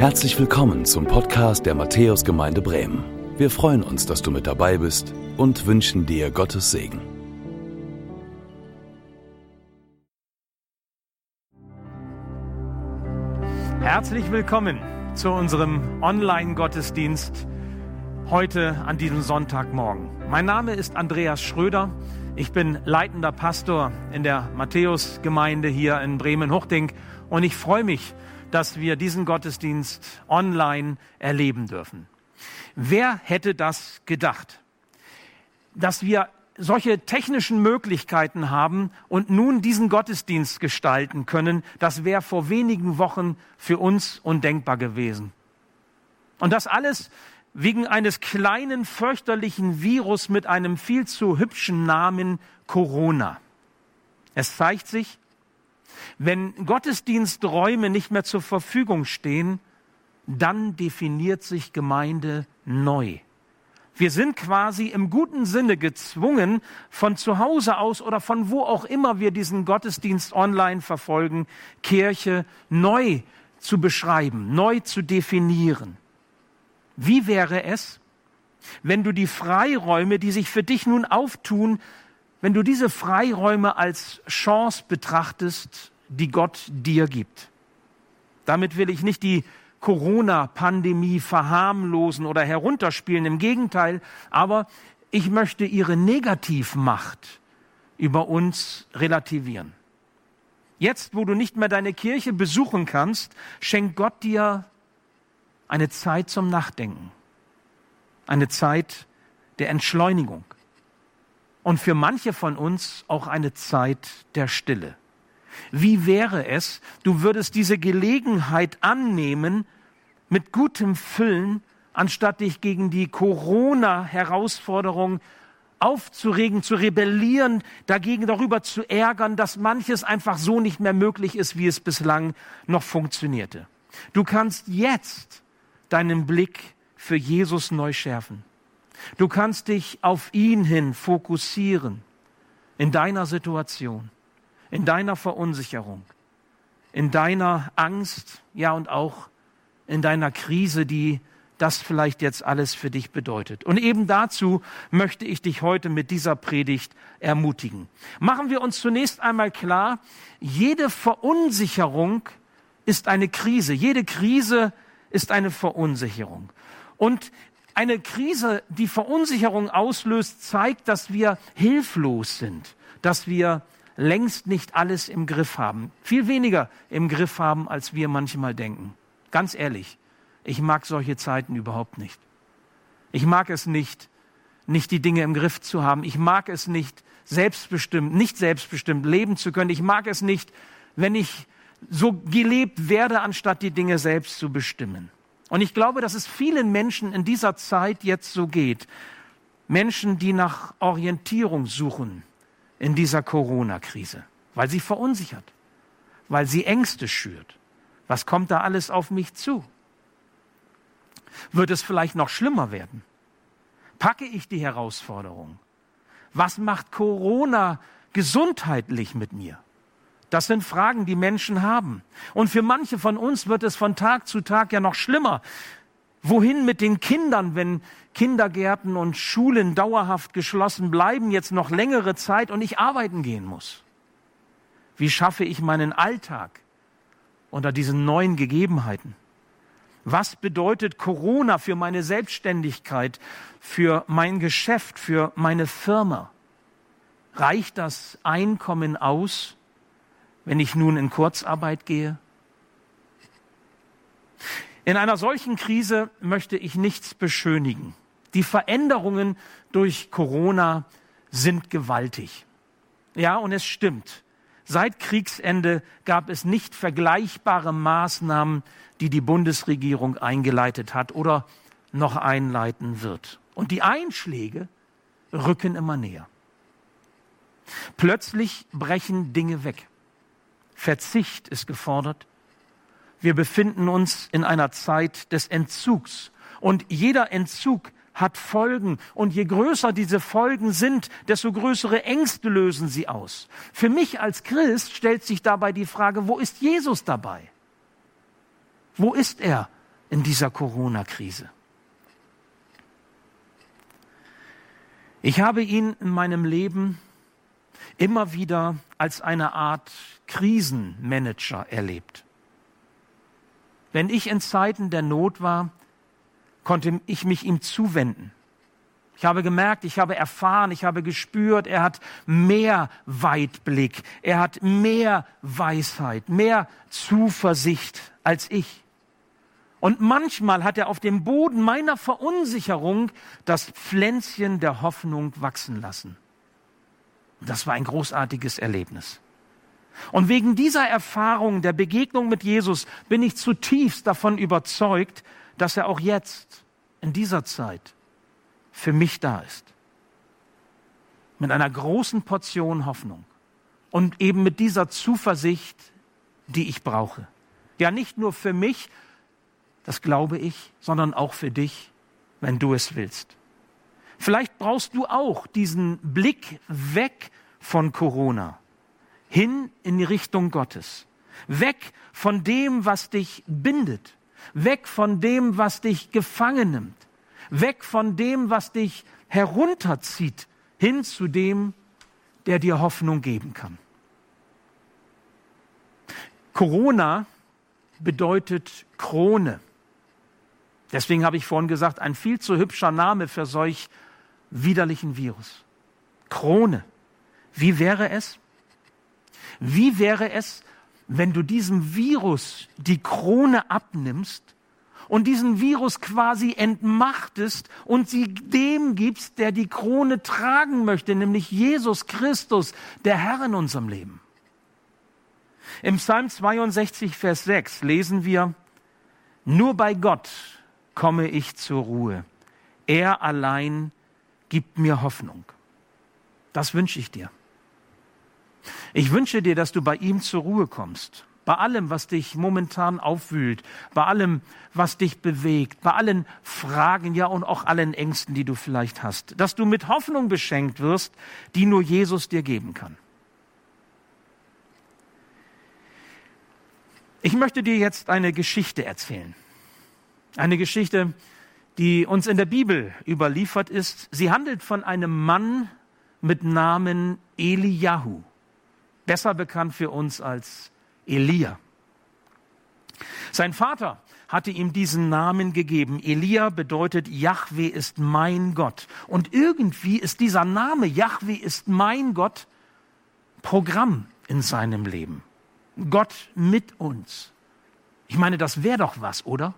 Herzlich willkommen zum Podcast der Matthäusgemeinde Bremen. Wir freuen uns, dass du mit dabei bist und wünschen dir Gottes Segen. Herzlich willkommen zu unserem Online-Gottesdienst heute an diesem Sonntagmorgen. Mein Name ist Andreas Schröder. Ich bin leitender Pastor in der Matthäusgemeinde hier in Bremen-Huchting und ich freue mich, dass wir diesen Gottesdienst online erleben dürfen. Wer hätte das gedacht? Dass wir solche technischen Möglichkeiten haben und nun diesen Gottesdienst gestalten können, das wäre vor wenigen Wochen für uns undenkbar gewesen. Und das alles wegen eines kleinen fürchterlichen Virus mit einem viel zu hübschen Namen Corona. Es zeigt sich, wenn Gottesdiensträume nicht mehr zur Verfügung stehen, dann definiert sich Gemeinde neu. Wir sind quasi im guten Sinne gezwungen, von zu Hause aus oder von wo auch immer wir diesen Gottesdienst online verfolgen, Kirche neu zu beschreiben, neu zu definieren. Wie wäre es, wenn du die Freiräume, die sich für dich nun auftun, wenn du diese Freiräume als Chance betrachtest, die Gott dir gibt. Damit will ich nicht die Corona-Pandemie verharmlosen oder herunterspielen, im Gegenteil, aber ich möchte ihre Negativmacht über uns relativieren. Jetzt, wo du nicht mehr deine Kirche besuchen kannst, schenkt Gott dir eine Zeit zum Nachdenken, eine Zeit der Entschleunigung und für manche von uns auch eine Zeit der Stille. Wie wäre es, du würdest diese Gelegenheit annehmen mit gutem Füllen, anstatt dich gegen die Corona-Herausforderung aufzuregen, zu rebellieren, dagegen darüber zu ärgern, dass manches einfach so nicht mehr möglich ist, wie es bislang noch funktionierte. Du kannst jetzt deinen Blick für Jesus neu schärfen. Du kannst dich auf ihn hin fokussieren in deiner Situation in deiner Verunsicherung, in deiner Angst, ja und auch in deiner Krise, die das vielleicht jetzt alles für dich bedeutet. Und eben dazu möchte ich dich heute mit dieser Predigt ermutigen. Machen wir uns zunächst einmal klar, jede Verunsicherung ist eine Krise. Jede Krise ist eine Verunsicherung. Und eine Krise, die Verunsicherung auslöst, zeigt, dass wir hilflos sind, dass wir längst nicht alles im Griff haben. Viel weniger im Griff haben, als wir manchmal denken. Ganz ehrlich, ich mag solche Zeiten überhaupt nicht. Ich mag es nicht, nicht die Dinge im Griff zu haben. Ich mag es nicht, selbstbestimmt, nicht selbstbestimmt leben zu können. Ich mag es nicht, wenn ich so gelebt werde, anstatt die Dinge selbst zu bestimmen. Und ich glaube, dass es vielen Menschen in dieser Zeit jetzt so geht. Menschen, die nach Orientierung suchen, in dieser Corona-Krise, weil sie verunsichert, weil sie Ängste schürt. Was kommt da alles auf mich zu? Wird es vielleicht noch schlimmer werden? Packe ich die Herausforderung? Was macht Corona gesundheitlich mit mir? Das sind Fragen, die Menschen haben. Und für manche von uns wird es von Tag zu Tag ja noch schlimmer. Wohin mit den Kindern, wenn Kindergärten und Schulen dauerhaft geschlossen bleiben, jetzt noch längere Zeit und ich arbeiten gehen muss? Wie schaffe ich meinen Alltag unter diesen neuen Gegebenheiten? Was bedeutet Corona für meine Selbstständigkeit, für mein Geschäft, für meine Firma? Reicht das Einkommen aus, wenn ich nun in Kurzarbeit gehe? In einer solchen Krise möchte ich nichts beschönigen. Die Veränderungen durch Corona sind gewaltig. Ja, und es stimmt. Seit Kriegsende gab es nicht vergleichbare Maßnahmen, die die Bundesregierung eingeleitet hat oder noch einleiten wird. Und die Einschläge rücken immer näher. Plötzlich brechen Dinge weg. Verzicht ist gefordert. Wir befinden uns in einer Zeit des Entzugs. Und jeder Entzug hat Folgen. Und je größer diese Folgen sind, desto größere Ängste lösen sie aus. Für mich als Christ stellt sich dabei die Frage, wo ist Jesus dabei? Wo ist er in dieser Corona-Krise. Ich habe ihn in meinem Leben immer wieder als eine Art Krisenmanager erlebt. Wenn ich in Zeiten der Not war, konnte ich mich ihm zuwenden. Ich habe gemerkt, ich habe erfahren, ich habe gespürt, er hat mehr Weitblick, er hat mehr Weisheit, mehr Zuversicht als ich. Und manchmal hat er auf dem Boden meiner Verunsicherung das Pflänzchen der Hoffnung wachsen lassen. Das war ein großartiges Erlebnis. Und wegen dieser Erfahrung der Begegnung mit Jesus bin ich zutiefst davon überzeugt, dass er auch jetzt, in dieser Zeit, für mich da ist. Mit einer großen Portion Hoffnung und eben mit dieser Zuversicht, die ich brauche. Ja, nicht nur für mich, das glaube ich, sondern auch für dich, wenn du es willst. Vielleicht brauchst du auch diesen Blick weg von Corona, hin in die Richtung Gottes, weg von dem, was dich bindet, weg von dem, was dich gefangen nimmt, weg von dem, was dich herunterzieht, hin zu dem, der dir Hoffnung geben kann. Corona bedeutet Krone. Deswegen habe ich vorhin gesagt, ein viel zu hübscher Name für solch widerlichen Virus. Krone. Wie wäre es? Wie wäre es, wenn du diesem Virus die Krone abnimmst und diesen Virus quasi entmachtest und sie dem gibst, der die Krone tragen möchte, nämlich Jesus Christus, der Herr in unserem Leben. Im Psalm 62, Vers 6 lesen wir, nur bei Gott komme ich zur Ruhe. Er allein gibt mir Hoffnung. Das wünsche ich dir. Ich wünsche dir, dass du bei ihm zur Ruhe kommst. Bei allem, was dich momentan aufwühlt, bei allem, was dich bewegt, bei allen Fragen, ja und auch allen Ängsten, die du vielleicht hast, dass du mit Hoffnung beschenkt wirst, die nur Jesus dir geben kann. Ich möchte dir jetzt eine Geschichte erzählen. Eine Geschichte, die uns in der Bibel überliefert ist. Sie handelt von einem Mann mit Namen Eliyahu, besser bekannt für uns als Elia. Sein Vater hatte ihm diesen Namen gegeben. Elia bedeutet, Yahweh ist mein Gott. Und irgendwie ist dieser Name, Yahweh ist mein Gott, Programm in seinem Leben. Gott mit uns. Ich meine, das wäre doch was, oder?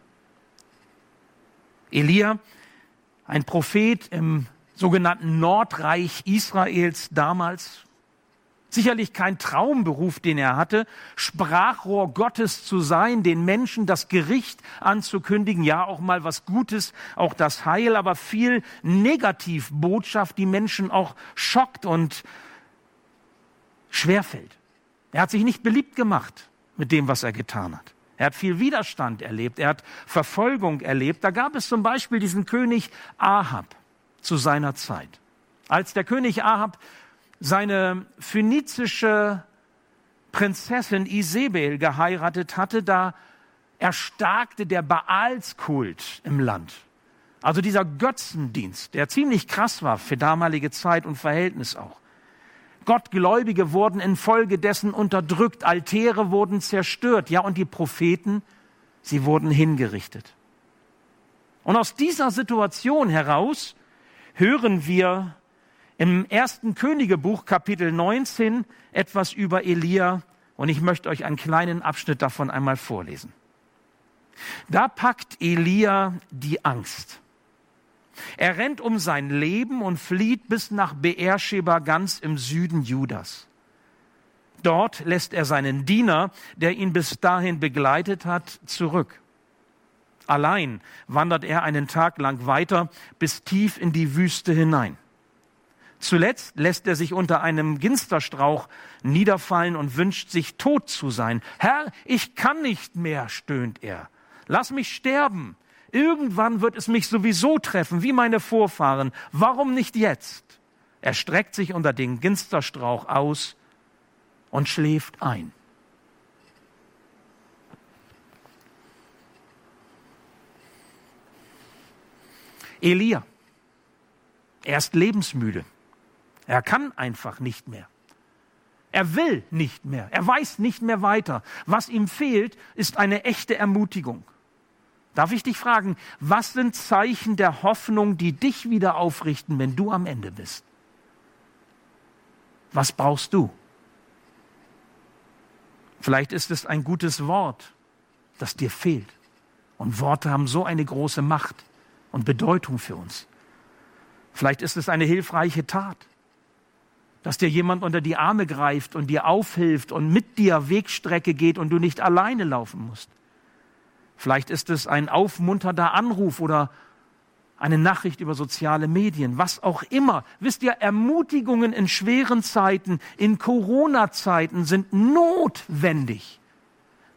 Elia, ein Prophet im sogenannten Nordreich Israels damals, sicherlich kein Traumberuf, den er hatte, Sprachrohr Gottes zu sein, den Menschen das Gericht anzukündigen, ja auch mal was Gutes, auch das Heil, aber viel Negativbotschaft, die Menschen auch schockt und schwerfällt. Er hat sich nicht beliebt gemacht mit dem, was er getan hat. Er hat viel Widerstand erlebt, er hat Verfolgung erlebt. Da gab es zum Beispiel diesen König Ahab zu seiner Zeit. Als der König Ahab seine phönizische Prinzessin Isabel geheiratet hatte, da erstarkte der Baalskult im Land. Also dieser Götzendienst, der ziemlich krass war für damalige Zeit und Verhältnis auch. Gottgläubige wurden infolgedessen unterdrückt, Altäre wurden zerstört, ja, und die Propheten, sie wurden hingerichtet. Und aus dieser Situation heraus hören wir im ersten Königebuch Kapitel 19 etwas über Elia und ich möchte euch einen kleinen Abschnitt davon einmal vorlesen. Da packt Elia die Angst. Er rennt um sein Leben und flieht bis nach Beersheba ganz im Süden Judas. Dort lässt er seinen Diener, der ihn bis dahin begleitet hat, zurück. Allein wandert er einen Tag lang weiter bis tief in die Wüste hinein. Zuletzt lässt er sich unter einem Ginsterstrauch niederfallen und wünscht sich tot zu sein. Herr, ich kann nicht mehr, stöhnt er. Lass mich sterben. Irgendwann wird es mich sowieso treffen, wie meine Vorfahren. Warum nicht jetzt? Er streckt sich unter den Ginsterstrauch aus und schläft ein. Elia. Er ist lebensmüde. Er kann einfach nicht mehr. Er will nicht mehr. Er weiß nicht mehr weiter. Was ihm fehlt, ist eine echte Ermutigung. Darf ich dich fragen, was sind Zeichen der Hoffnung, die dich wieder aufrichten, wenn du am Ende bist? Was brauchst du? Vielleicht ist es ein gutes Wort, das dir fehlt. Und Worte haben so eine große Macht und Bedeutung für uns. Vielleicht ist es eine hilfreiche Tat, dass dir jemand unter die Arme greift und dir aufhilft und mit dir Wegstrecke geht und du nicht alleine laufen musst. Vielleicht ist es ein aufmunternder Anruf oder eine Nachricht über soziale Medien, was auch immer. Wisst ihr, Ermutigungen in schweren Zeiten, in Corona-Zeiten sind notwendig.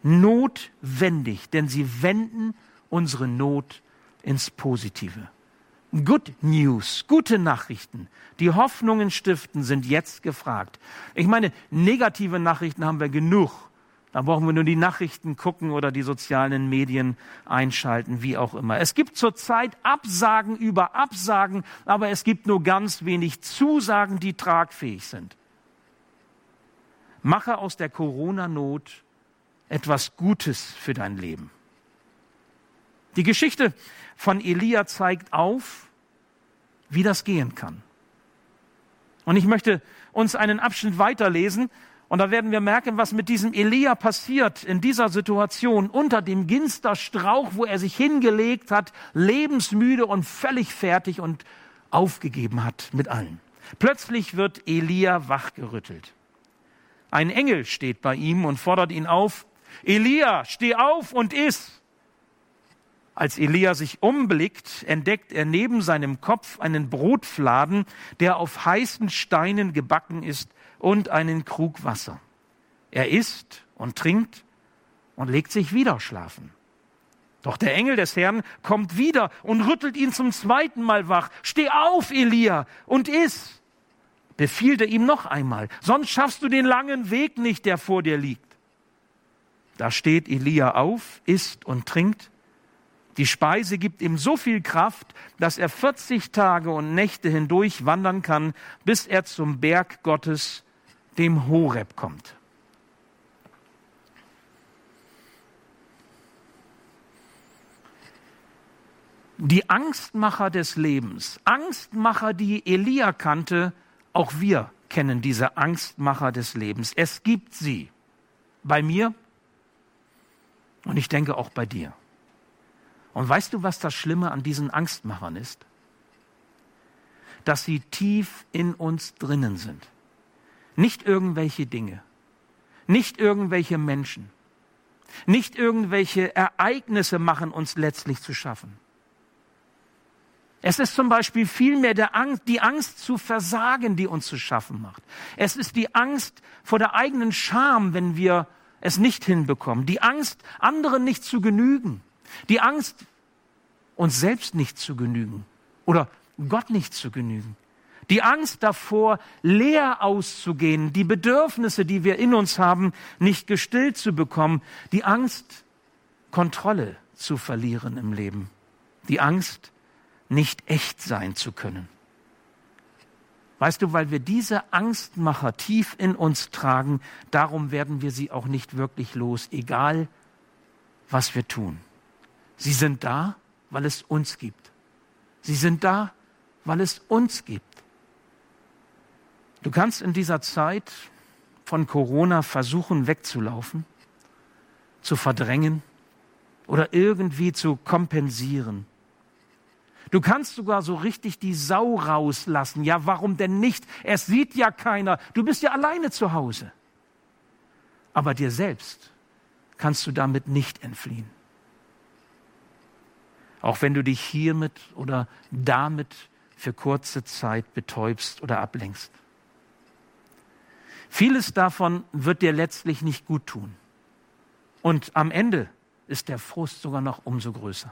Notwendig, denn sie wenden unsere Not ins Positive. Good News, gute Nachrichten, die Hoffnungen stiften, sind jetzt gefragt. Ich meine, negative Nachrichten haben wir genug. Da brauchen wir nur die Nachrichten gucken oder die sozialen Medien einschalten, wie auch immer. Es gibt zurzeit Absagen über Absagen, aber es gibt nur ganz wenig Zusagen, die tragfähig sind. Mache aus der Corona-Not etwas Gutes für dein Leben. Die Geschichte von Elia zeigt auf, wie das gehen kann. Und ich möchte uns einen Abschnitt weiterlesen und da werden wir merken, was mit diesem Elia passiert in dieser Situation unter dem Ginsterstrauch, wo er sich hingelegt hat, lebensmüde und völlig fertig und aufgegeben hat mit allen. Plötzlich wird Elia wachgerüttelt. Ein Engel steht bei ihm und fordert ihn auf, Elia, steh auf und iss. Als Elia sich umblickt, entdeckt er neben seinem Kopf einen Brotfladen, der auf heißen Steinen gebacken ist, und einen Krug Wasser. Er isst und trinkt und legt sich wieder schlafen. Doch der Engel des Herrn kommt wieder und rüttelt ihn zum zweiten Mal wach. Steh auf, Elia, und iss. Befiehlt er ihm noch einmal, sonst schaffst du den langen Weg nicht, der vor dir liegt. Da steht Elia auf, isst und trinkt die Speise gibt ihm so viel Kraft, dass er 40 Tage und Nächte hindurch wandern kann, bis er zum Berg Gottes, dem Horeb, kommt. Die Angstmacher des Lebens, Angstmacher, die Elia kannte, auch wir kennen diese Angstmacher des Lebens. Es gibt sie bei mir und ich denke auch bei dir. Und weißt du, was das Schlimme an diesen Angstmachern ist? Dass sie tief in uns drinnen sind. Nicht irgendwelche Dinge, nicht irgendwelche Menschen, nicht irgendwelche Ereignisse machen uns letztlich zu schaffen. Es ist zum Beispiel vielmehr Angst, die Angst zu versagen, die uns zu schaffen macht. Es ist die Angst vor der eigenen Scham, wenn wir es nicht hinbekommen. Die Angst, anderen nicht zu genügen. Die Angst, uns selbst nicht zu genügen oder Gott nicht zu genügen. Die Angst davor, leer auszugehen, die Bedürfnisse, die wir in uns haben, nicht gestillt zu bekommen. Die Angst, Kontrolle zu verlieren im Leben. Die Angst, nicht echt sein zu können. Weißt du, weil wir diese Angstmacher tief in uns tragen, darum werden wir sie auch nicht wirklich los, egal was wir tun. Sie sind da, weil es uns gibt. Sie sind da, weil es uns gibt. Du kannst in dieser Zeit von Corona versuchen wegzulaufen, zu verdrängen oder irgendwie zu kompensieren. Du kannst sogar so richtig die Sau rauslassen. Ja, warum denn nicht? Es sieht ja keiner. Du bist ja alleine zu Hause. Aber dir selbst kannst du damit nicht entfliehen auch wenn du dich hiermit oder damit für kurze Zeit betäubst oder ablenkst. Vieles davon wird dir letztlich nicht gut tun. Und am Ende ist der Frust sogar noch umso größer.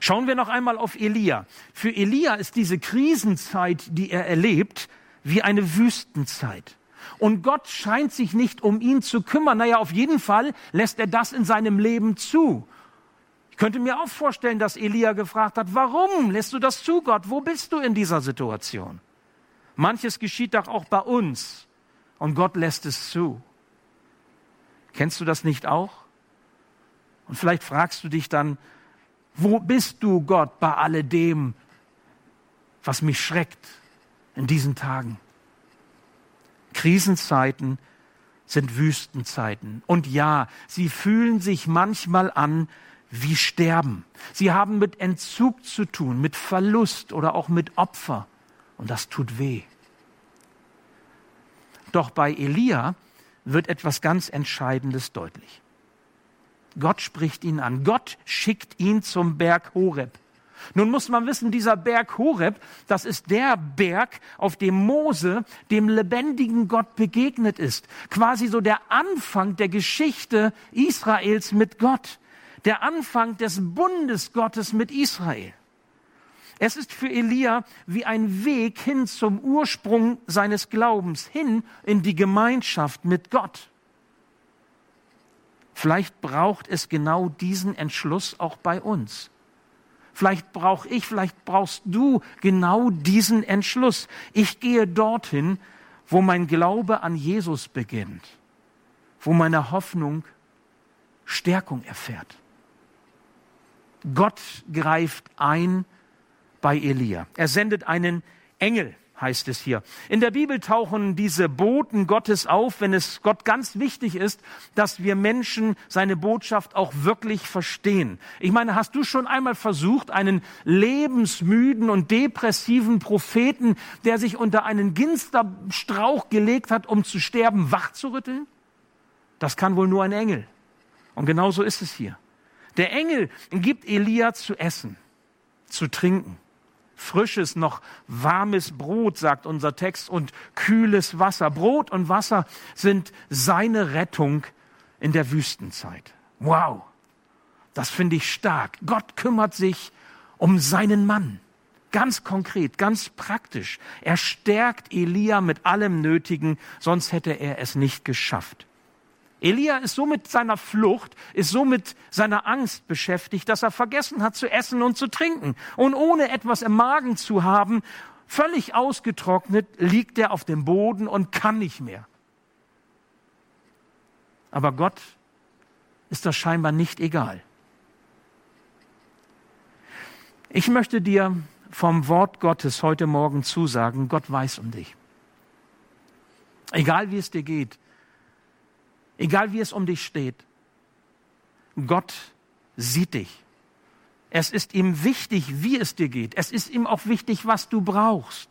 Schauen wir noch einmal auf Elia. Für Elia ist diese Krisenzeit, die er erlebt, wie eine Wüstenzeit. Und Gott scheint sich nicht um ihn zu kümmern. Naja, auf jeden Fall lässt er das in seinem Leben zu. Ich könnte mir auch vorstellen, dass Elia gefragt hat, warum lässt du das zu, Gott? Wo bist du in dieser Situation? Manches geschieht doch auch bei uns und Gott lässt es zu. Kennst du das nicht auch? Und vielleicht fragst du dich dann, wo bist du, Gott, bei alledem, was mich schreckt in diesen Tagen? Krisenzeiten sind Wüstenzeiten. Und ja, sie fühlen sich manchmal an wie Sterben. Sie haben mit Entzug zu tun, mit Verlust oder auch mit Opfer. Und das tut weh. Doch bei Elia wird etwas ganz Entscheidendes deutlich. Gott spricht ihn an. Gott schickt ihn zum Berg Horeb. Nun muss man wissen, dieser Berg Horeb, das ist der Berg, auf dem Mose dem lebendigen Gott begegnet ist. Quasi so der Anfang der Geschichte Israels mit Gott der Anfang des Bundes Gottes mit Israel. Es ist für Elia wie ein Weg hin zum Ursprung seines Glaubens, hin in die Gemeinschaft mit Gott. Vielleicht braucht es genau diesen Entschluss auch bei uns. Vielleicht brauche ich, vielleicht brauchst du genau diesen Entschluss. Ich gehe dorthin, wo mein Glaube an Jesus beginnt, wo meine Hoffnung Stärkung erfährt. Gott greift ein bei Elia. Er sendet einen Engel, heißt es hier. In der Bibel tauchen diese Boten Gottes auf, wenn es Gott ganz wichtig ist, dass wir Menschen seine Botschaft auch wirklich verstehen. Ich meine, hast du schon einmal versucht, einen lebensmüden und depressiven Propheten, der sich unter einen Ginsterstrauch gelegt hat, um zu sterben, wachzurütteln? Das kann wohl nur ein Engel. Und genau so ist es hier. Der Engel gibt Elia zu essen, zu trinken. Frisches, noch warmes Brot, sagt unser Text, und kühles Wasser. Brot und Wasser sind seine Rettung in der Wüstenzeit. Wow, das finde ich stark. Gott kümmert sich um seinen Mann. Ganz konkret, ganz praktisch. Er stärkt Elia mit allem Nötigen, sonst hätte er es nicht geschafft. Elia ist so mit seiner Flucht, ist so mit seiner Angst beschäftigt, dass er vergessen hat zu essen und zu trinken. Und ohne etwas im Magen zu haben, völlig ausgetrocknet, liegt er auf dem Boden und kann nicht mehr. Aber Gott ist das scheinbar nicht egal. Ich möchte dir vom Wort Gottes heute Morgen zusagen, Gott weiß um dich. Egal wie es dir geht, Egal wie es um dich steht. Gott sieht dich. Es ist ihm wichtig, wie es dir geht. Es ist ihm auch wichtig, was du brauchst.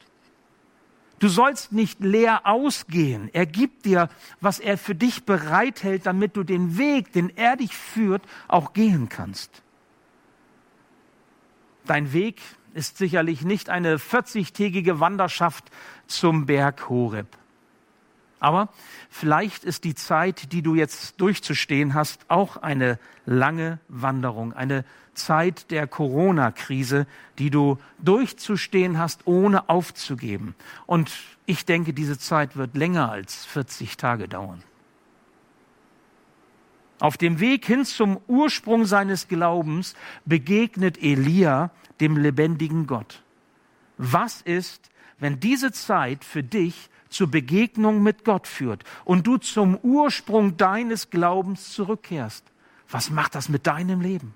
Du sollst nicht leer ausgehen. Er gibt dir, was er für dich bereithält, damit du den Weg, den er dich führt, auch gehen kannst. Dein Weg ist sicherlich nicht eine 40-tägige Wanderschaft zum Berg Horeb. Aber vielleicht ist die Zeit, die du jetzt durchzustehen hast, auch eine lange Wanderung, eine Zeit der Corona-Krise, die du durchzustehen hast, ohne aufzugeben. Und ich denke, diese Zeit wird länger als 40 Tage dauern. Auf dem Weg hin zum Ursprung seines Glaubens begegnet Elia dem lebendigen Gott. Was ist, wenn diese Zeit für dich zur Begegnung mit Gott führt und du zum Ursprung deines Glaubens zurückkehrst, was macht das mit deinem Leben?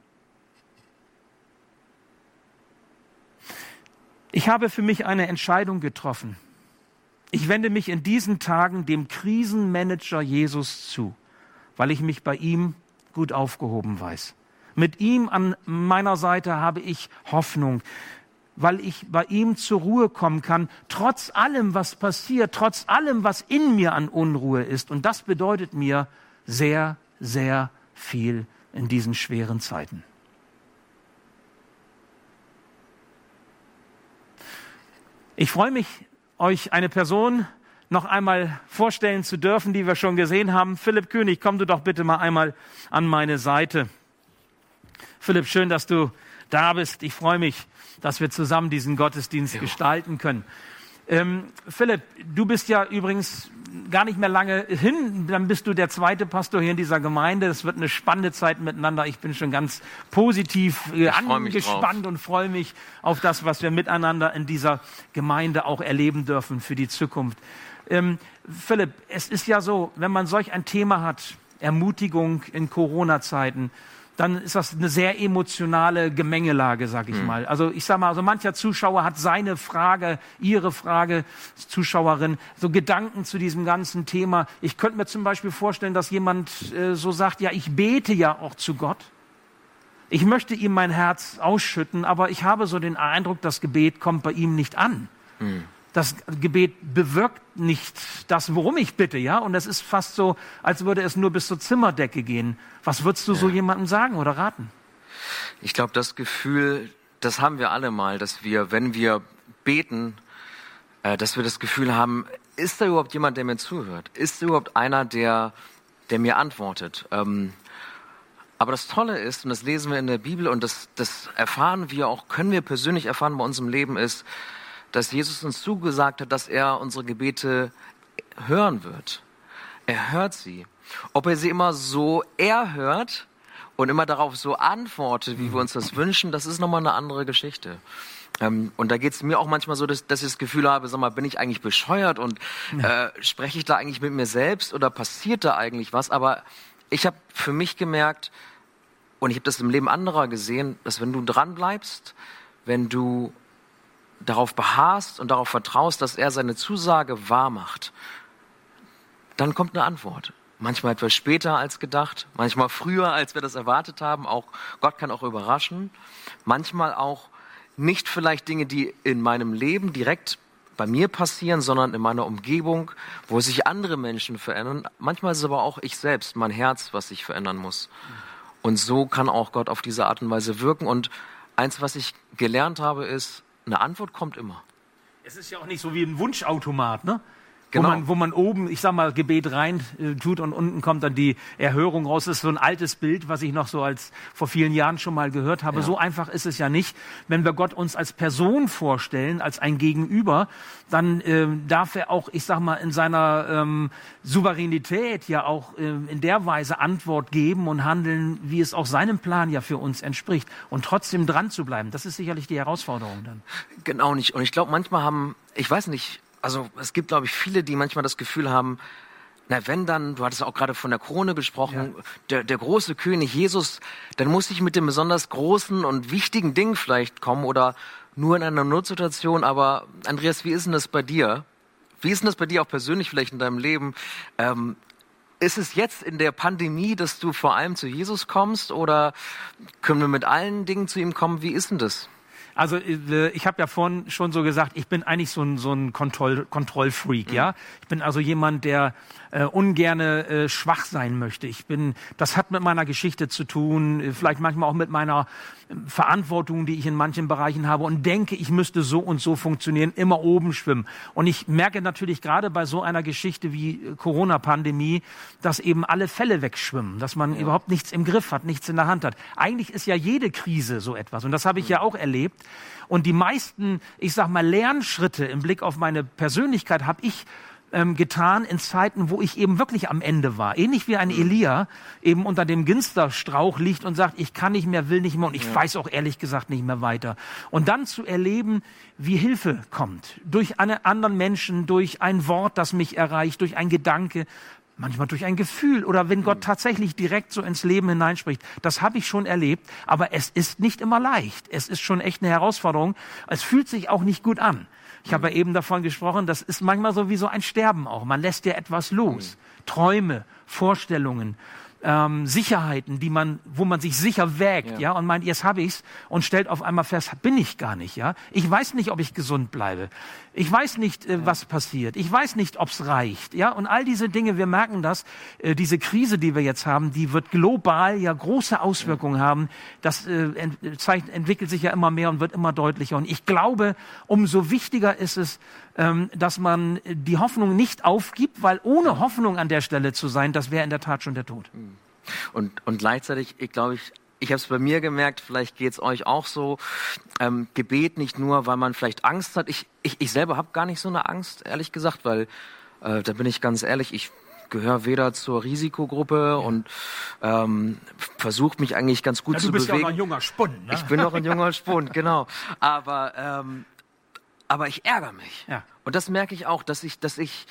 Ich habe für mich eine Entscheidung getroffen. Ich wende mich in diesen Tagen dem Krisenmanager Jesus zu, weil ich mich bei ihm gut aufgehoben weiß. Mit ihm an meiner Seite habe ich Hoffnung weil ich bei ihm zur Ruhe kommen kann, trotz allem, was passiert, trotz allem, was in mir an Unruhe ist. Und das bedeutet mir sehr, sehr viel in diesen schweren Zeiten. Ich freue mich, euch eine Person noch einmal vorstellen zu dürfen, die wir schon gesehen haben. Philipp König, komm du doch bitte mal einmal an meine Seite. Philipp, schön, dass du da bist. Ich freue mich, dass wir zusammen diesen Gottesdienst ja. gestalten können. Ähm, Philipp, du bist ja übrigens gar nicht mehr lange hin, dann bist du der zweite Pastor hier in dieser Gemeinde. Es wird eine spannende Zeit miteinander. Ich bin schon ganz positiv äh, angespannt und freue mich auf das, was wir miteinander in dieser Gemeinde auch erleben dürfen für die Zukunft. Ähm, Philipp, es ist ja so, wenn man solch ein Thema hat, Ermutigung in Corona-Zeiten, dann ist das eine sehr emotionale Gemengelage, sag ich mhm. mal. Also ich sag mal, also mancher Zuschauer hat seine Frage, ihre Frage, Zuschauerin, so Gedanken zu diesem ganzen Thema. Ich könnte mir zum Beispiel vorstellen, dass jemand äh, so sagt, ja, ich bete ja auch zu Gott. Ich möchte ihm mein Herz ausschütten, aber ich habe so den Eindruck, das Gebet kommt bei ihm nicht an. Mhm das Gebet bewirkt nicht das, worum ich bitte, ja? Und es ist fast so, als würde es nur bis zur Zimmerdecke gehen. Was würdest du ja. so jemandem sagen oder raten? Ich glaube, das Gefühl, das haben wir alle mal, dass wir, wenn wir beten, äh, dass wir das Gefühl haben, ist da überhaupt jemand, der mir zuhört? Ist da überhaupt einer, der, der mir antwortet? Ähm, aber das Tolle ist, und das lesen wir in der Bibel und das, das erfahren wir auch, können wir persönlich erfahren bei unserem Leben, ist, dass Jesus uns zugesagt hat, dass er unsere Gebete hören wird. Er hört sie. Ob er sie immer so erhört und immer darauf so antwortet, wie wir uns das wünschen, das ist nochmal eine andere Geschichte. Ähm, und da geht es mir auch manchmal so, dass, dass ich das Gefühl habe, sag mal, bin ich eigentlich bescheuert und äh, spreche ich da eigentlich mit mir selbst oder passiert da eigentlich was? Aber ich habe für mich gemerkt, und ich habe das im Leben anderer gesehen, dass wenn du dran bleibst, wenn du darauf beharrst und darauf vertraust, dass er seine Zusage wahr macht, dann kommt eine Antwort. Manchmal etwas später als gedacht, manchmal früher, als wir das erwartet haben. Auch Gott kann auch überraschen. Manchmal auch nicht vielleicht Dinge, die in meinem Leben direkt bei mir passieren, sondern in meiner Umgebung, wo sich andere Menschen verändern. Manchmal ist es aber auch ich selbst, mein Herz, was sich verändern muss. Und so kann auch Gott auf diese Art und Weise wirken. Und eins, was ich gelernt habe, ist, eine Antwort kommt immer. Es ist ja auch nicht so wie ein Wunschautomat, ne? Genau. Wo, man, wo man oben, ich sag mal, Gebet rein äh, tut und unten kommt dann die Erhörung raus. Das ist so ein altes Bild, was ich noch so als vor vielen Jahren schon mal gehört habe. Ja. So einfach ist es ja nicht. Wenn wir Gott uns als Person vorstellen, als ein Gegenüber, dann äh, darf er auch, ich sag mal, in seiner ähm, Souveränität ja auch äh, in der Weise Antwort geben und handeln, wie es auch seinem Plan ja für uns entspricht. Und trotzdem dran zu bleiben, das ist sicherlich die Herausforderung dann. Genau nicht. Und ich glaube, manchmal haben, ich weiß nicht, also es gibt, glaube ich, viele, die manchmal das Gefühl haben, na, wenn dann, du hattest auch gerade von der Krone gesprochen, ja. der, der große König Jesus, dann muss ich mit dem besonders großen und wichtigen Ding vielleicht kommen oder nur in einer Notsituation. Aber Andreas, wie ist denn das bei dir? Wie ist denn das bei dir auch persönlich vielleicht in deinem Leben? Ähm, ist es jetzt in der Pandemie, dass du vor allem zu Jesus kommst oder können wir mit allen Dingen zu ihm kommen? Wie ist denn das? Also äh, ich habe ja vorhin schon so gesagt, ich bin eigentlich so ein, so ein Kontroll, Kontrollfreak, mhm. ja. Ich bin also jemand, der äh, ungerne äh, schwach sein möchte. Ich bin, das hat mit meiner Geschichte zu tun, äh, vielleicht manchmal auch mit meiner äh, Verantwortung, die ich in manchen Bereichen habe und denke, ich müsste so und so funktionieren, immer oben schwimmen. Und ich merke natürlich gerade bei so einer Geschichte wie äh, Corona-Pandemie, dass eben alle Fälle wegschwimmen, dass man ja. überhaupt nichts im Griff hat, nichts in der Hand hat. Eigentlich ist ja jede Krise so etwas und das habe ich mhm. ja auch erlebt. Und die meisten, ich sag mal, Lernschritte im Blick auf meine Persönlichkeit habe ich ähm, getan in Zeiten, wo ich eben wirklich am Ende war. Ähnlich wie ein mhm. Elia eben unter dem Ginsterstrauch liegt und sagt, ich kann nicht mehr, will nicht mehr und ich ja. weiß auch ehrlich gesagt nicht mehr weiter. Und dann zu erleben, wie Hilfe kommt. Durch einen anderen Menschen, durch ein Wort, das mich erreicht, durch ein Gedanke, manchmal durch ein Gefühl oder wenn Gott mhm. tatsächlich direkt so ins Leben hineinspricht. Das habe ich schon erlebt, aber es ist nicht immer leicht. Es ist schon echt eine Herausforderung. Es fühlt sich auch nicht gut an. Ich habe ja eben davon gesprochen, das ist manchmal so wie so ein Sterben auch. Man lässt ja etwas los. Träume, Vorstellungen ähm, Sicherheiten, die man, wo man sich sicher wägt, ja, ja und meint, jetzt habe ich's und stellt auf einmal fest, bin ich gar nicht, ja. Ich weiß nicht, ob ich gesund bleibe. Ich weiß nicht, äh, was passiert. Ich weiß nicht, ob's reicht, ja. Und all diese Dinge, wir merken das, äh, diese Krise, die wir jetzt haben, die wird global ja große Auswirkungen ja. haben. Das äh, ent entwickelt sich ja immer mehr und wird immer deutlicher. Und ich glaube, umso wichtiger ist es, ähm, dass man die Hoffnung nicht aufgibt, weil ohne Hoffnung an der Stelle zu sein, das wäre in der Tat schon der Tod. Und, und gleichzeitig, ich glaube ich, ich habe es bei mir gemerkt, vielleicht geht es euch auch so. Ähm, Gebet nicht nur, weil man vielleicht Angst hat. Ich, ich, ich selber habe gar nicht so eine Angst, ehrlich gesagt, weil äh, da bin ich ganz ehrlich, ich gehöre weder zur Risikogruppe ja. und ähm, versuche mich eigentlich ganz gut ja, zu bewegen. Du bist ja noch ein junger Spund. Ne? Ich bin noch ein junger Spund, genau. Aber, ähm, aber ich ärgere mich. Ja. Und das merke ich auch, dass ich, dass ich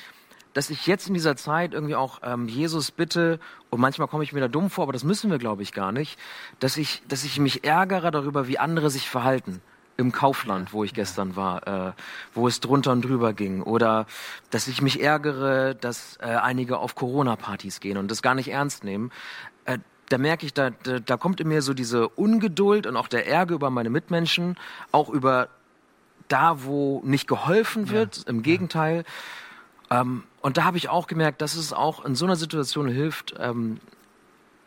dass ich jetzt in dieser Zeit irgendwie auch ähm, Jesus bitte, und manchmal komme ich mir da dumm vor, aber das müssen wir, glaube ich, gar nicht, dass ich, dass ich mich ärgere darüber, wie andere sich verhalten. Im Kaufland, wo ich gestern war, äh, wo es drunter und drüber ging. Oder dass ich mich ärgere, dass äh, einige auf Corona-Partys gehen und das gar nicht ernst nehmen. Äh, da merke ich, da, da, da kommt in mir so diese Ungeduld und auch der Ärger über meine Mitmenschen, auch über da, wo nicht geholfen wird, ja. im Gegenteil. Ähm, und da habe ich auch gemerkt, dass es auch in so einer Situation hilft, ähm,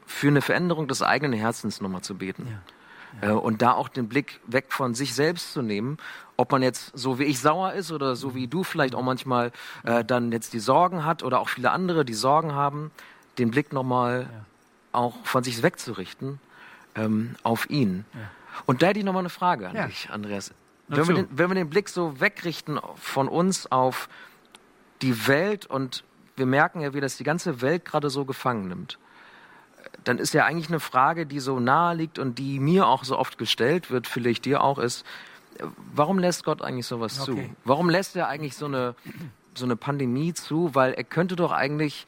für eine Veränderung des eigenen Herzens nochmal zu beten. Ja. Ja. Äh, und da auch den Blick weg von sich selbst zu nehmen, ob man jetzt so wie ich sauer ist oder so wie du vielleicht auch manchmal äh, dann jetzt die Sorgen hat oder auch viele andere, die Sorgen haben, den Blick nochmal ja. auch von sich wegzurichten ähm, auf ihn. Ja. Und da hätte ich nochmal eine Frage an dich, Andreas. Wenn wir, den, wenn wir, den, Blick so wegrichten von uns auf die Welt und wir merken ja, wie das die ganze Welt gerade so gefangen nimmt, dann ist ja eigentlich eine Frage, die so nahe liegt und die mir auch so oft gestellt wird, vielleicht dir auch, ist, warum lässt Gott eigentlich sowas okay. zu? Warum lässt er eigentlich so eine, so eine Pandemie zu? Weil er könnte doch eigentlich,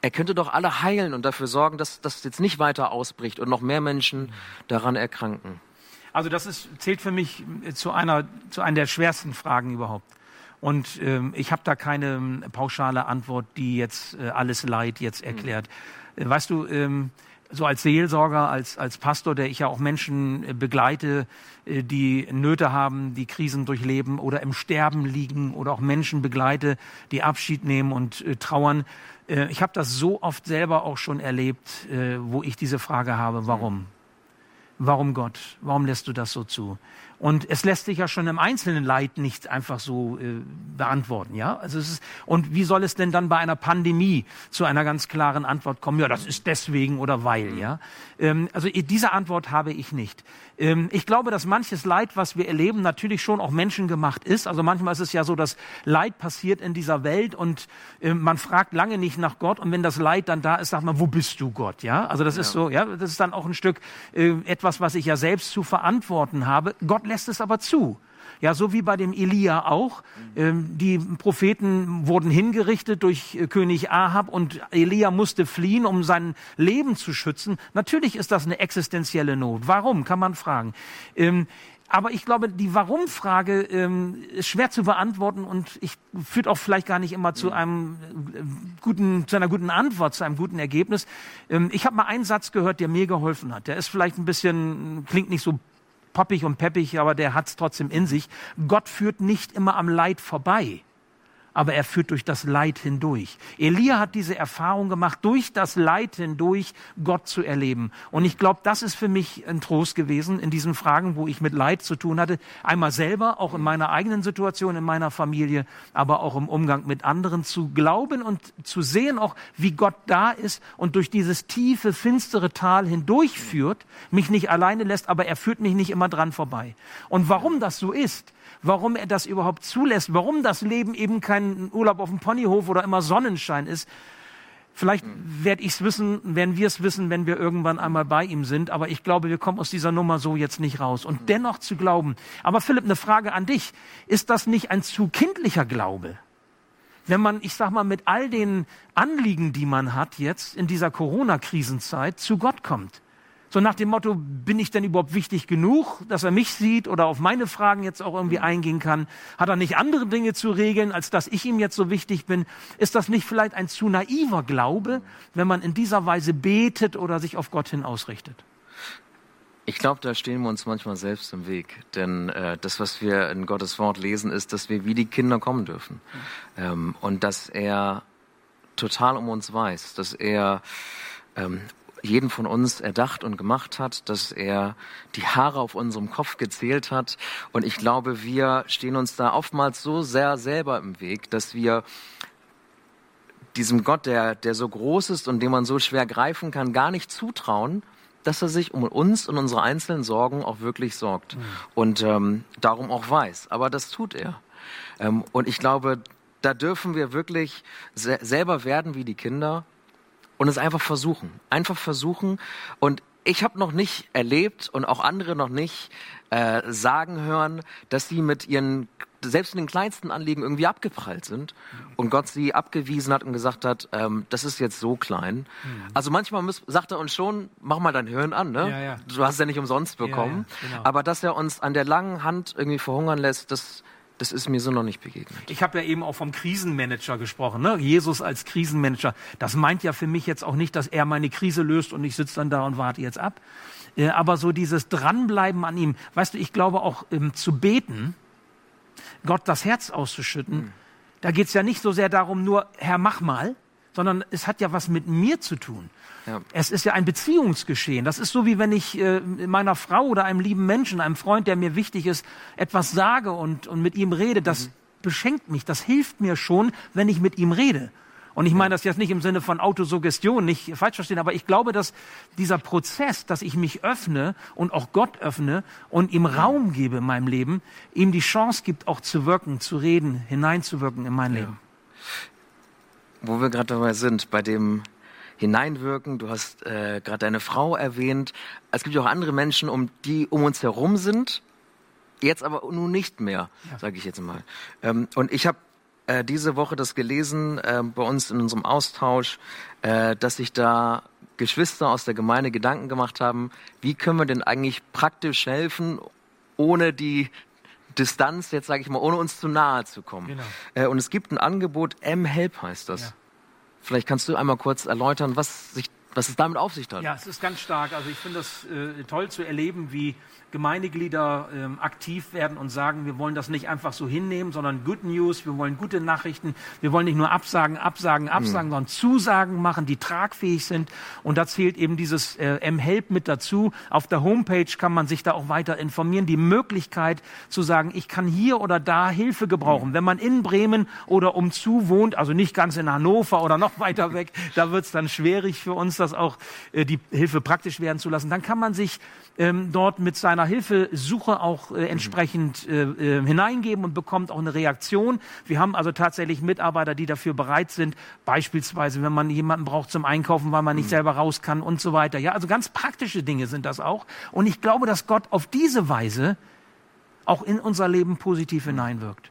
er könnte doch alle heilen und dafür sorgen, dass das jetzt nicht weiter ausbricht und noch mehr Menschen daran erkranken. Also das ist, zählt für mich zu einer, zu einer der schwersten Fragen überhaupt. Und ähm, ich habe da keine ähm, pauschale Antwort, die jetzt äh, alles Leid jetzt hm. erklärt. Mhm. weißt du, ähm, so als Seelsorger, als, als Pastor, der ich ja auch Menschen äh, begleite, äh, die Nöte haben, die Krisen durchleben oder im Sterben liegen oder auch Menschen begleite, die Abschied nehmen und äh, trauern. Äh, ich habe das so oft selber auch schon erlebt, äh, wo ich diese Frage habe, warum? Hm. Warum Gott? Warum lässt du das so zu? Und es lässt sich ja schon im einzelnen Leid nicht einfach so äh, beantworten, ja. Also es ist, und wie soll es denn dann bei einer Pandemie zu einer ganz klaren Antwort kommen? Ja, das ist deswegen oder weil, ja. Ähm, also diese Antwort habe ich nicht. Ähm, ich glaube, dass manches Leid, was wir erleben, natürlich schon auch menschengemacht ist. Also manchmal ist es ja so, dass Leid passiert in dieser Welt und äh, man fragt lange nicht nach Gott. Und wenn das Leid dann da ist, sagt man, wo bist du Gott, ja? Also das ja. ist so, ja, das ist dann auch ein Stück äh, etwas, was ich ja selbst zu verantworten habe. Gott lässt es aber zu. Ja, so wie bei dem Elia auch. Ähm, die Propheten wurden hingerichtet durch äh, König Ahab und Elia musste fliehen, um sein Leben zu schützen. Natürlich ist das eine existenzielle Not. Warum, kann man fragen. Ähm, aber ich glaube, die Warum-Frage ähm, ist schwer zu beantworten und ich führt auch vielleicht gar nicht immer zu einem äh, guten, zu einer guten Antwort, zu einem guten Ergebnis. Ähm, ich habe mal einen Satz gehört, der mir geholfen hat. Der ist vielleicht ein bisschen, klingt nicht so poppig und peppig, aber der hat es trotzdem in sich. Gott führt nicht immer am Leid vorbei aber er führt durch das Leid hindurch. Elia hat diese Erfahrung gemacht, durch das Leid hindurch Gott zu erleben. Und ich glaube, das ist für mich ein Trost gewesen in diesen Fragen, wo ich mit Leid zu tun hatte. Einmal selber, auch in meiner eigenen Situation, in meiner Familie, aber auch im Umgang mit anderen zu glauben und zu sehen auch, wie Gott da ist und durch dieses tiefe, finstere Tal hindurchführt, mich nicht alleine lässt, aber er führt mich nicht immer dran vorbei. Und warum das so ist, warum er das überhaupt zulässt, warum das Leben eben kein Urlaub auf dem Ponyhof oder immer Sonnenschein ist. Vielleicht werde ich es wissen, werden wir es wissen, wenn wir irgendwann einmal bei ihm sind. Aber ich glaube, wir kommen aus dieser Nummer so jetzt nicht raus. Und dennoch zu glauben. Aber Philipp, eine Frage an dich. Ist das nicht ein zu kindlicher Glaube? Wenn man, ich sag mal, mit all den Anliegen, die man hat jetzt in dieser Corona-Krisenzeit, zu Gott kommt. So nach dem Motto, bin ich denn überhaupt wichtig genug, dass er mich sieht oder auf meine Fragen jetzt auch irgendwie eingehen kann? Hat er nicht andere Dinge zu regeln, als dass ich ihm jetzt so wichtig bin? Ist das nicht vielleicht ein zu naiver Glaube, wenn man in dieser Weise betet oder sich auf Gott hin ausrichtet? Ich glaube, da stehen wir uns manchmal selbst im Weg. Denn äh, das, was wir in Gottes Wort lesen, ist, dass wir wie die Kinder kommen dürfen. Ähm, und dass er total um uns weiß, dass er ähm, jeden von uns erdacht und gemacht hat, dass er die Haare auf unserem Kopf gezählt hat. Und ich glaube, wir stehen uns da oftmals so sehr selber im Weg, dass wir diesem Gott, der, der so groß ist und den man so schwer greifen kann, gar nicht zutrauen, dass er sich um uns und unsere einzelnen Sorgen auch wirklich sorgt mhm. und ähm, darum auch weiß. Aber das tut er. Ähm, und ich glaube, da dürfen wir wirklich se selber werden wie die Kinder und es einfach versuchen. Einfach versuchen. Und ich habe noch nicht erlebt und auch andere noch nicht äh, sagen hören, dass sie mit ihren selbst in den kleinsten Anliegen irgendwie abgeprallt sind und Gott sie abgewiesen hat und gesagt hat, ähm, das ist jetzt so klein. Mhm. Also manchmal muss, sagt er uns schon, mach mal dein Hirn an, ne? Ja, ja. Du hast es ja nicht umsonst bekommen. Ja, genau. Aber dass er uns an der langen Hand irgendwie verhungern lässt, das, das ist mir so noch nicht begegnet. Ich habe ja eben auch vom Krisenmanager gesprochen, ne? Jesus als Krisenmanager. Das meint ja für mich jetzt auch nicht, dass er meine Krise löst und ich sitze dann da und warte jetzt ab. Äh, aber so dieses Dranbleiben an ihm. Weißt du, ich glaube auch ähm, zu beten, Gott das Herz auszuschütten, mhm. da geht es ja nicht so sehr darum, nur Herr, mach mal, sondern es hat ja was mit mir zu tun. Ja. Es ist ja ein Beziehungsgeschehen. Das ist so, wie wenn ich äh, meiner Frau oder einem lieben Menschen, einem Freund, der mir wichtig ist, etwas sage und, und mit ihm rede. Das mhm. beschenkt mich, das hilft mir schon, wenn ich mit ihm rede. Und ich meine das jetzt nicht im Sinne von Autosuggestion, nicht falsch verstehen, aber ich glaube, dass dieser Prozess, dass ich mich öffne und auch Gott öffne und ihm Raum gebe in meinem Leben, ihm die Chance gibt, auch zu wirken, zu reden, hineinzuwirken in mein ja. Leben. Wo wir gerade dabei sind, bei dem Hineinwirken, du hast äh, gerade deine Frau erwähnt. Es gibt ja auch andere Menschen, um die um uns herum sind, jetzt aber nun nicht mehr, ja. sage ich jetzt mal. Ähm, und ich habe äh, diese Woche das gelesen äh, bei uns in unserem Austausch, äh, dass sich da Geschwister aus der Gemeinde Gedanken gemacht haben, wie können wir denn eigentlich praktisch helfen, ohne die Distanz, jetzt sage ich mal, ohne uns zu nahe zu kommen. Genau. Äh, und es gibt ein Angebot, M-Help heißt das. Ja. Vielleicht kannst du einmal kurz erläutern, was, sich, was es damit auf sich hat. Ja, es ist ganz stark. Also ich finde das äh, toll zu erleben, wie Gemeindeglieder ähm, aktiv werden und sagen, wir wollen das nicht einfach so hinnehmen, sondern Good News, wir wollen gute Nachrichten, wir wollen nicht nur Absagen, Absagen, Absagen, mhm. sondern Zusagen machen, die tragfähig sind. Und da zählt eben dieses äh, M-Help mit dazu. Auf der Homepage kann man sich da auch weiter informieren. Die Möglichkeit zu sagen, ich kann hier oder da Hilfe gebrauchen. Mhm. Wenn man in Bremen oder umzu wohnt, also nicht ganz in Hannover oder noch weiter weg, da wird es dann schwierig für uns, das auch äh, die Hilfe praktisch werden zu lassen. Dann kann man sich ähm, dort mit seiner Hilfesuche auch äh, entsprechend äh, äh, hineingeben und bekommt auch eine Reaktion. Wir haben also tatsächlich Mitarbeiter, die dafür bereit sind, beispielsweise, wenn man jemanden braucht zum Einkaufen, weil man nicht mhm. selber raus kann und so weiter. Ja, also ganz praktische Dinge sind das auch. Und ich glaube, dass Gott auf diese Weise auch in unser Leben positiv hineinwirkt.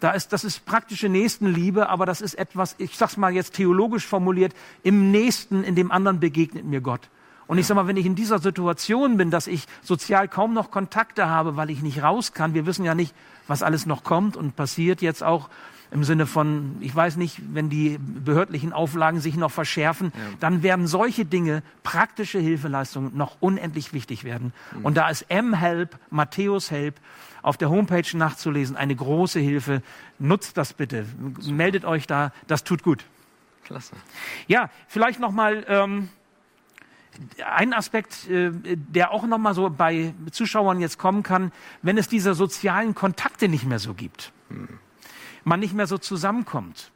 Da ist, das ist praktische Nächstenliebe, aber das ist etwas, ich sag's mal jetzt theologisch formuliert, im Nächsten, in dem anderen begegnet mir Gott. Und ich sag mal, wenn ich in dieser Situation bin, dass ich sozial kaum noch Kontakte habe, weil ich nicht raus kann, wir wissen ja nicht, was alles noch kommt und passiert jetzt auch im Sinne von, ich weiß nicht, wenn die behördlichen Auflagen sich noch verschärfen, ja. dann werden solche Dinge, praktische Hilfeleistungen, noch unendlich wichtig werden. Mhm. Und da ist M-Help, Matthäus Help, auf der Homepage nachzulesen, eine große Hilfe. Nutzt das bitte. Super. Meldet euch da, das tut gut. Klasse. Ja, vielleicht nochmal ähm, ein Aspekt, äh, der auch nochmal so bei Zuschauern jetzt kommen kann, wenn es diese sozialen Kontakte nicht mehr so gibt, hm. man nicht mehr so zusammenkommt,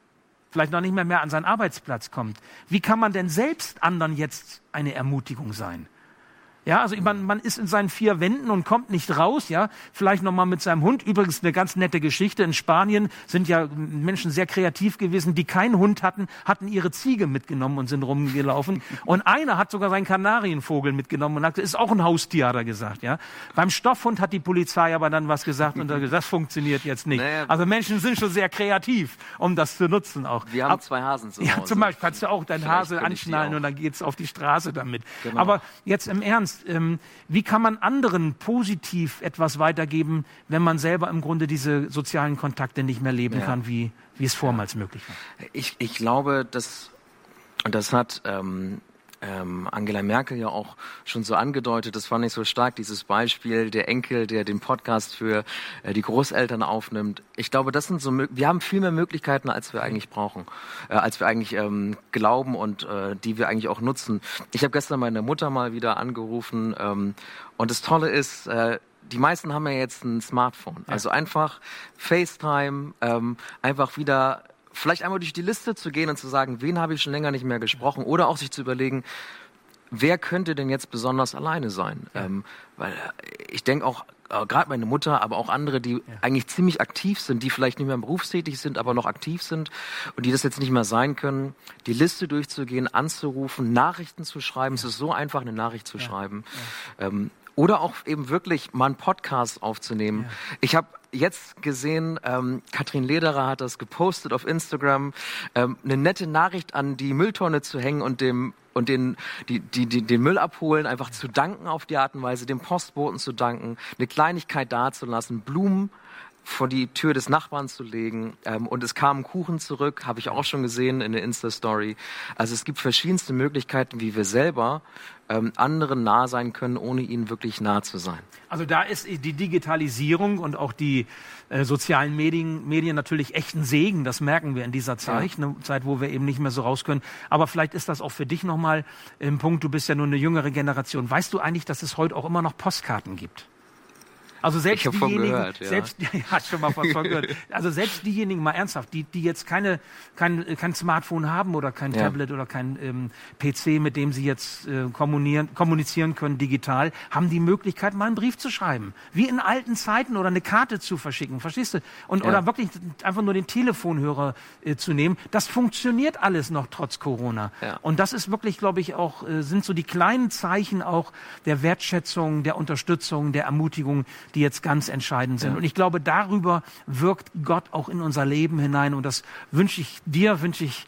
vielleicht noch nicht mehr mehr an seinen Arbeitsplatz kommt, wie kann man denn selbst anderen jetzt eine Ermutigung sein? Ja, also man, man ist in seinen vier Wänden und kommt nicht raus, ja. Vielleicht nochmal mit seinem Hund. Übrigens eine ganz nette Geschichte. In Spanien sind ja Menschen sehr kreativ gewesen, die keinen Hund hatten, hatten ihre Ziege mitgenommen und sind rumgelaufen. Und einer hat sogar seinen Kanarienvogel mitgenommen und hat, ist auch ein Haustier, hat er gesagt, ja. Beim Stoffhund hat die Polizei aber dann was gesagt und gesagt, das funktioniert jetzt nicht. Naja. Also Menschen sind schon sehr kreativ, um das zu nutzen auch. Wir haben Ab, zwei Hasen zu Hause. Ja, zum Beispiel kannst du auch deinen Hase anschnallen und dann geht's auf die Straße damit. Genau. Aber jetzt im Ernst, hast, ähm, wie kann man anderen positiv etwas weitergeben, wenn man selber im Grunde diese sozialen Kontakte nicht mehr leben ja. kann, wie, wie es vormals möglich war? Ich, ich glaube, dass, das hat ähm, ähm, Angela Merkel ja auch schon so angedeutet, das fand ich so stark, dieses Beispiel der Enkel, der den Podcast für äh, die Großeltern aufnimmt. Ich glaube, das sind so, wir haben viel mehr Möglichkeiten, als wir eigentlich brauchen, äh, als wir eigentlich ähm, glauben und äh, die wir eigentlich auch nutzen. Ich habe gestern meine Mutter mal wieder angerufen ähm, und das Tolle ist, äh, die meisten haben ja jetzt ein Smartphone. Also einfach FaceTime, ähm, einfach wieder vielleicht einmal durch die Liste zu gehen und zu sagen, wen habe ich schon länger nicht mehr gesprochen oder auch sich zu überlegen, wer könnte denn jetzt besonders alleine sein? Ja. Ähm, weil ich denke auch, äh, gerade meine Mutter, aber auch andere, die ja. eigentlich ziemlich aktiv sind, die vielleicht nicht mehr berufstätig sind, aber noch aktiv sind und die das jetzt nicht mehr sein können, die Liste durchzugehen, anzurufen, Nachrichten zu schreiben. Ja. Es ist so einfach, eine Nachricht zu schreiben. Ähm, oder auch eben wirklich mal einen Podcast aufzunehmen. Ich habe jetzt gesehen, ähm, Katrin Lederer hat das gepostet auf Instagram, ähm, eine nette Nachricht an die Mülltonne zu hängen und dem und den, die, die, die, den Müll abholen, einfach zu danken auf die Art und Weise, dem Postboten zu danken, eine Kleinigkeit dazulassen, Blumen vor die Tür des Nachbarn zu legen. Ähm, und es kam Kuchen zurück, habe ich auch schon gesehen in der Insta-Story. Also es gibt verschiedenste Möglichkeiten, wie wir selber ähm, anderen nah sein können, ohne ihnen wirklich nah zu sein. Also da ist die Digitalisierung und auch die äh, sozialen Medien, Medien natürlich echt ein Segen. Das merken wir in dieser Zeit, ja. eine Zeit, wo wir eben nicht mehr so raus können. Aber vielleicht ist das auch für dich nochmal im Punkt, du bist ja nur eine jüngere Generation. Weißt du eigentlich, dass es heute auch immer noch Postkarten gibt? Also selbst diejenigen, gehört, ja. selbst, ja, schon mal von gehört. Also selbst diejenigen, mal ernsthaft, die, die jetzt keine, kein, kein Smartphone haben oder kein ja. Tablet oder kein ähm, PC, mit dem sie jetzt äh, kommunizieren können digital, haben die Möglichkeit, mal einen Brief zu schreiben. Wie in alten Zeiten oder eine Karte zu verschicken. Verstehst du? Und, ja. Oder wirklich einfach nur den Telefonhörer äh, zu nehmen. Das funktioniert alles noch trotz Corona. Ja. Und das ist wirklich, glaube ich, auch, äh, sind so die kleinen Zeichen auch der Wertschätzung, der Unterstützung, der Ermutigung, die jetzt ganz entscheidend sind. Ja. Und ich glaube, darüber wirkt Gott auch in unser Leben hinein. Und das wünsche ich dir, wünsche ich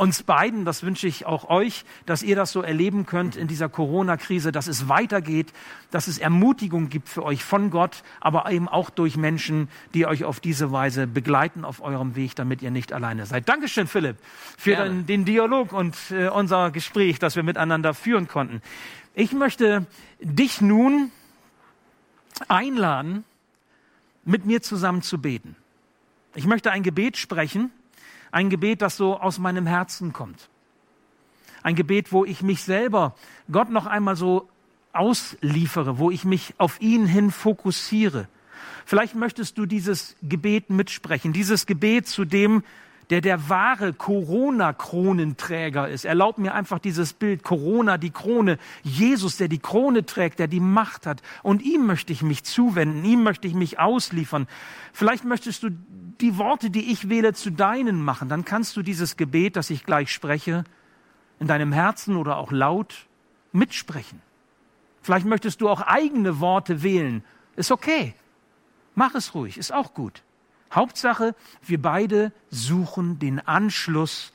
uns beiden, das wünsche ich auch euch, dass ihr das so erleben könnt in dieser Corona-Krise, dass es weitergeht, dass es Ermutigung gibt für euch von Gott, aber eben auch durch Menschen, die euch auf diese Weise begleiten auf eurem Weg, damit ihr nicht alleine seid. Dankeschön, Philipp, für den, den, Dialog und äh, unser Gespräch, das wir miteinander führen konnten. Ich möchte dich nun einladen, mit mir zusammen zu beten. Ich möchte ein Gebet sprechen, ein Gebet, das so aus meinem Herzen kommt. Ein Gebet, wo ich mich selber Gott noch einmal so ausliefere, wo ich mich auf ihn hin fokussiere. Vielleicht möchtest du dieses Gebet mitsprechen, dieses Gebet, zu dem der der wahre Corona-Kronenträger ist. Erlaubt mir einfach dieses Bild, Corona, die Krone, Jesus, der die Krone trägt, der die Macht hat. Und ihm möchte ich mich zuwenden, ihm möchte ich mich ausliefern. Vielleicht möchtest du die Worte, die ich wähle, zu deinen machen. Dann kannst du dieses Gebet, das ich gleich spreche, in deinem Herzen oder auch laut mitsprechen. Vielleicht möchtest du auch eigene Worte wählen. Ist okay. Mach es ruhig, ist auch gut. Hauptsache, wir beide suchen den Anschluss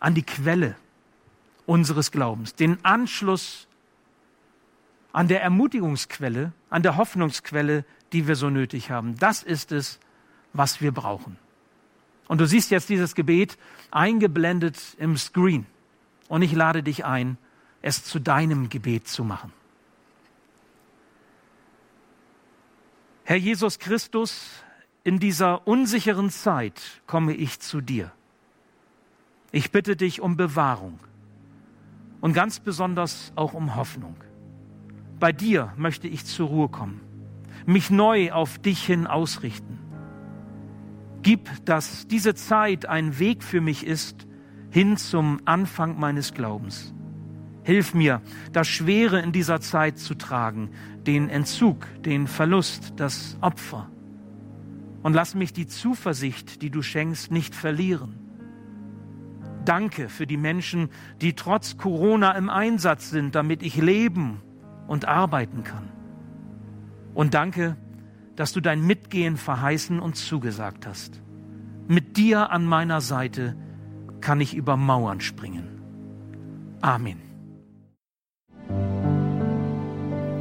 an die Quelle unseres Glaubens, den Anschluss an der Ermutigungsquelle, an der Hoffnungsquelle, die wir so nötig haben. Das ist es, was wir brauchen. Und du siehst jetzt dieses Gebet eingeblendet im Screen. Und ich lade dich ein, es zu deinem Gebet zu machen. Herr Jesus Christus, in dieser unsicheren Zeit komme ich zu dir. Ich bitte dich um Bewahrung und ganz besonders auch um Hoffnung. Bei dir möchte ich zur Ruhe kommen, mich neu auf dich hin ausrichten. Gib, dass diese Zeit ein Weg für mich ist, hin zum Anfang meines Glaubens. Hilf mir, das Schwere in dieser Zeit zu tragen, den Entzug, den Verlust, das Opfer. Und lass mich die Zuversicht, die du schenkst, nicht verlieren. Danke für die Menschen, die trotz Corona im Einsatz sind, damit ich leben und arbeiten kann. Und danke, dass du dein Mitgehen verheißen und zugesagt hast. Mit dir an meiner Seite kann ich über Mauern springen. Amen.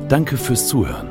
Danke fürs Zuhören.